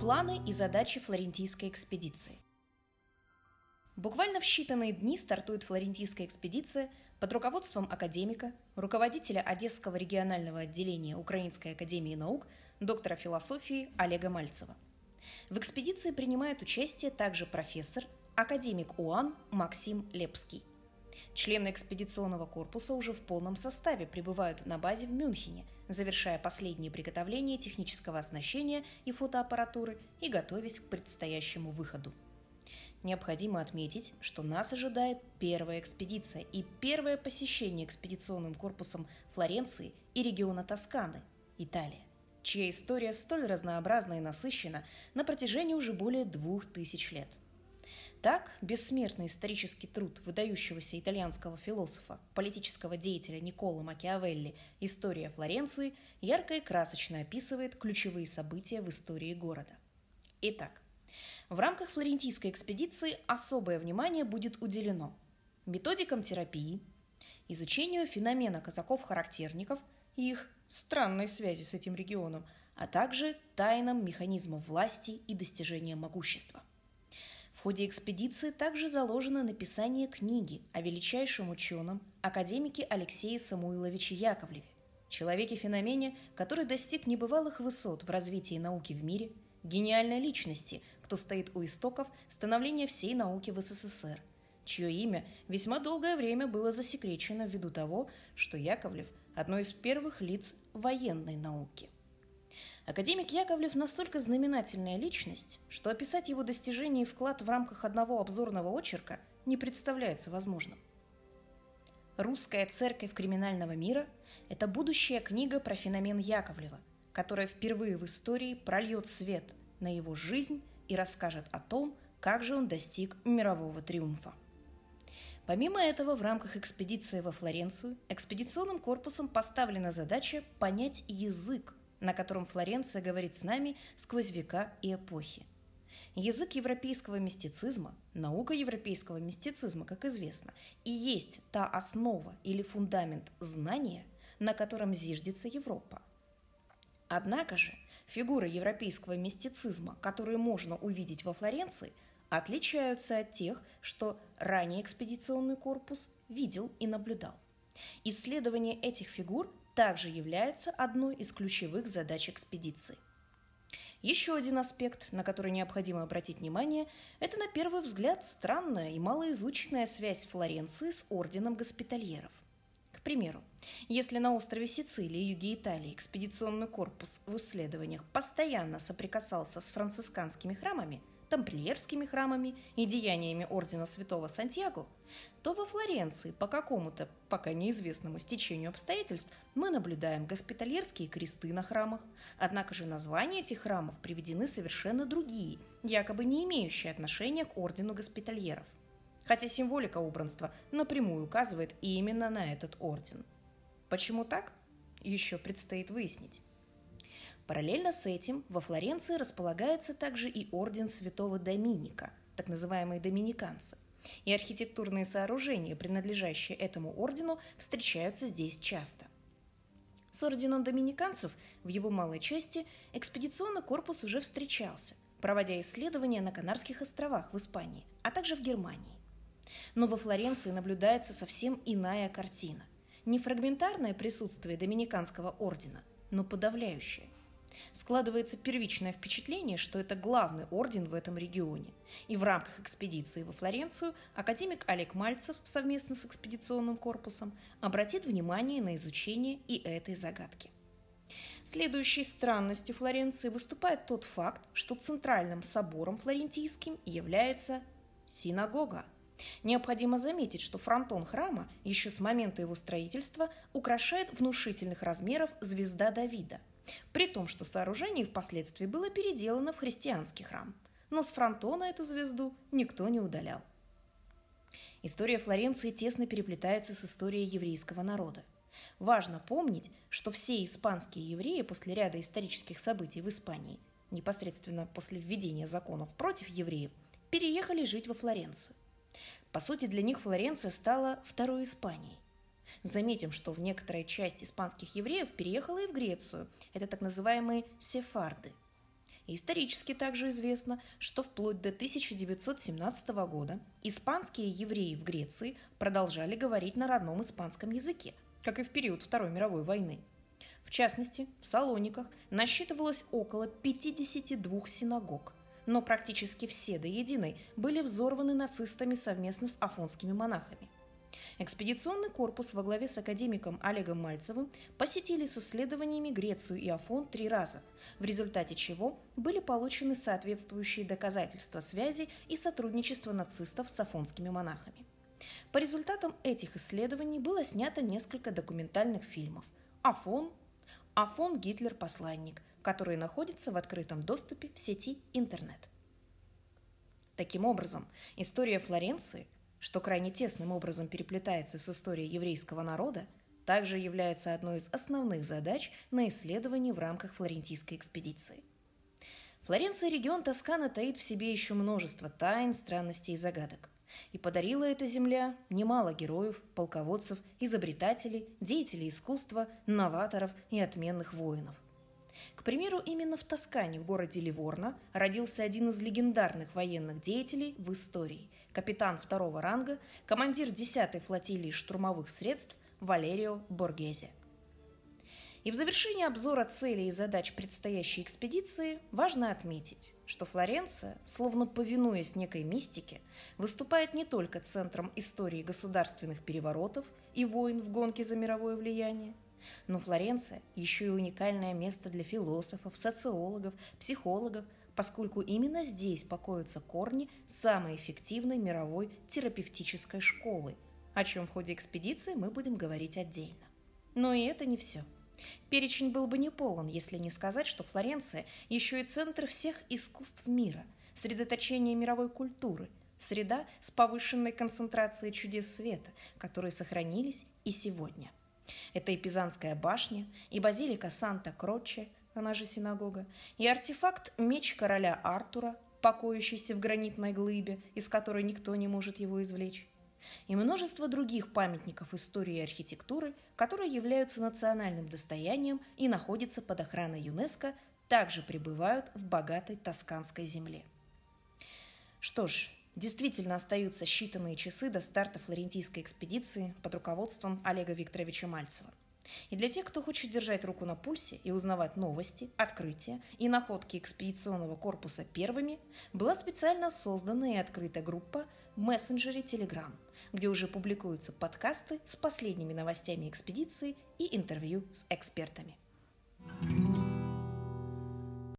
Планы и задачи флорентийской экспедиции. Буквально в считанные дни стартует флорентийская экспедиция под руководством академика, руководителя Одесского регионального отделения Украинской академии наук, доктора философии Олега Мальцева. В экспедиции принимает участие также профессор, академик УАН Максим Лепский. Члены экспедиционного корпуса уже в полном составе прибывают на базе в Мюнхене, завершая последние приготовления технического оснащения и фотоаппаратуры и готовясь к предстоящему выходу. Необходимо отметить, что нас ожидает первая экспедиция и первое посещение экспедиционным корпусом Флоренции и региона Тосканы, Италия, чья история столь разнообразна и насыщена на протяжении уже более двух тысяч лет. Так, бессмертный исторический труд выдающегося итальянского философа, политического деятеля Никола Макиавелли «История Флоренции» ярко и красочно описывает ключевые события в истории города. Итак, в рамках флорентийской экспедиции особое внимание будет уделено методикам терапии, изучению феномена казаков-характерников и их странной связи с этим регионом, а также тайнам механизмов власти и достижения могущества. В ходе экспедиции также заложено написание книги о величайшем ученом, академике Алексее Самуиловиче Яковлеве, человеке-феномене, который достиг небывалых высот в развитии науки в мире, гениальной личности, кто стоит у истоков становления всей науки в СССР, чье имя весьма долгое время было засекречено ввиду того, что Яковлев – одно из первых лиц военной науки – Академик Яковлев настолько знаменательная личность, что описать его достижения и вклад в рамках одного обзорного очерка не представляется возможным. «Русская церковь криминального мира» – это будущая книга про феномен Яковлева, которая впервые в истории прольет свет на его жизнь и расскажет о том, как же он достиг мирового триумфа. Помимо этого, в рамках экспедиции во Флоренцию экспедиционным корпусом поставлена задача понять язык на котором Флоренция говорит с нами сквозь века и эпохи. Язык европейского мистицизма, наука европейского мистицизма, как известно, и есть та основа или фундамент знания, на котором зиждется Европа. Однако же фигуры европейского мистицизма, которые можно увидеть во Флоренции, отличаются от тех, что ранее экспедиционный корпус видел и наблюдал. Исследование этих фигур также является одной из ключевых задач экспедиции. Еще один аспект, на который необходимо обратить внимание, это на первый взгляд странная и малоизученная связь Флоренции с орденом госпитальеров. К примеру, если на острове Сицилии, юге Италии, экспедиционный корпус в исследованиях постоянно соприкасался с францисканскими храмами – тамплиерскими храмами и деяниями ордена святого Сантьяго, то во Флоренции по какому-то пока неизвестному стечению обстоятельств мы наблюдаем госпитальерские кресты на храмах. Однако же названия этих храмов приведены совершенно другие, якобы не имеющие отношения к ордену госпитальеров. Хотя символика убранства напрямую указывает именно на этот орден. Почему так? Еще предстоит выяснить. Параллельно с этим во Флоренции располагается также и орден святого Доминика, так называемые доминиканцы. И архитектурные сооружения, принадлежащие этому ордену, встречаются здесь часто. С орденом доминиканцев в его малой части экспедиционный корпус уже встречался, проводя исследования на Канарских островах в Испании, а также в Германии. Но во Флоренции наблюдается совсем иная картина. Не фрагментарное присутствие доминиканского ордена, но подавляющее – Складывается первичное впечатление, что это главный орден в этом регионе. И в рамках экспедиции во Флоренцию академик Олег Мальцев совместно с экспедиционным корпусом обратит внимание на изучение и этой загадки. Следующей странностью Флоренции выступает тот факт, что центральным собором флорентийским является синагога. Необходимо заметить, что фронтон храма еще с момента его строительства украшает внушительных размеров звезда Давида – при том, что сооружение впоследствии было переделано в христианский храм. Но с фронтона эту звезду никто не удалял. История Флоренции тесно переплетается с историей еврейского народа. Важно помнить, что все испанские евреи после ряда исторических событий в Испании, непосредственно после введения законов против евреев, переехали жить во Флоренцию. По сути, для них Флоренция стала второй Испанией. Заметим, что в некоторая часть испанских евреев переехала и в Грецию. Это так называемые сефарды. И исторически также известно, что вплоть до 1917 года испанские евреи в Греции продолжали говорить на родном испанском языке, как и в период Второй мировой войны. В частности, в Салониках насчитывалось около 52 синагог, но практически все до единой были взорваны нацистами совместно с афонскими монахами. Экспедиционный корпус во главе с академиком Олегом Мальцевым посетили с исследованиями Грецию и Афон три раза, в результате чего были получены соответствующие доказательства связи и сотрудничества нацистов с афонскими монахами. По результатам этих исследований было снято несколько документальных фильмов «Афон», «Афон Гитлер-посланник», которые находятся в открытом доступе в сети интернет. Таким образом, история Флоренции, что крайне тесным образом переплетается с историей еврейского народа, также является одной из основных задач на исследовании в рамках флорентийской экспедиции. Флоренция – регион Тоскана таит в себе еще множество тайн, странностей и загадок. И подарила эта земля немало героев, полководцев, изобретателей, деятелей искусства, новаторов и отменных воинов. К примеру, именно в Тоскане, в городе Ливорно, родился один из легендарных военных деятелей в истории – капитан второго ранга, командир 10-й флотилии штурмовых средств Валерио Боргезе. И в завершении обзора целей и задач предстоящей экспедиции важно отметить, что Флоренция, словно повинуясь некой мистике, выступает не только центром истории государственных переворотов и войн в гонке за мировое влияние, но Флоренция еще и уникальное место для философов, социологов, психологов, поскольку именно здесь покоятся корни самой эффективной мировой терапевтической школы, о чем в ходе экспедиции мы будем говорить отдельно. Но и это не все – Перечень был бы не полон, если не сказать, что Флоренция еще и центр всех искусств мира, средоточение мировой культуры, среда с повышенной концентрацией чудес света, которые сохранились и сегодня. Это и Пизанская башня, и базилика Санта-Кроче, она же синагога, и артефакт меч короля Артура, покоящийся в гранитной глыбе, из которой никто не может его извлечь, и множество других памятников истории и архитектуры, которые являются национальным достоянием и находятся под охраной ЮНЕСКО, также пребывают в богатой тосканской земле. Что ж, действительно остаются считанные часы до старта флорентийской экспедиции под руководством Олега Викторовича Мальцева. И для тех, кто хочет держать руку на пульсе и узнавать новости, открытия и находки экспедиционного корпуса первыми, была специально создана и открыта группа в мессенджере Telegram – где уже публикуются подкасты с последними новостями экспедиции и интервью с экспертами.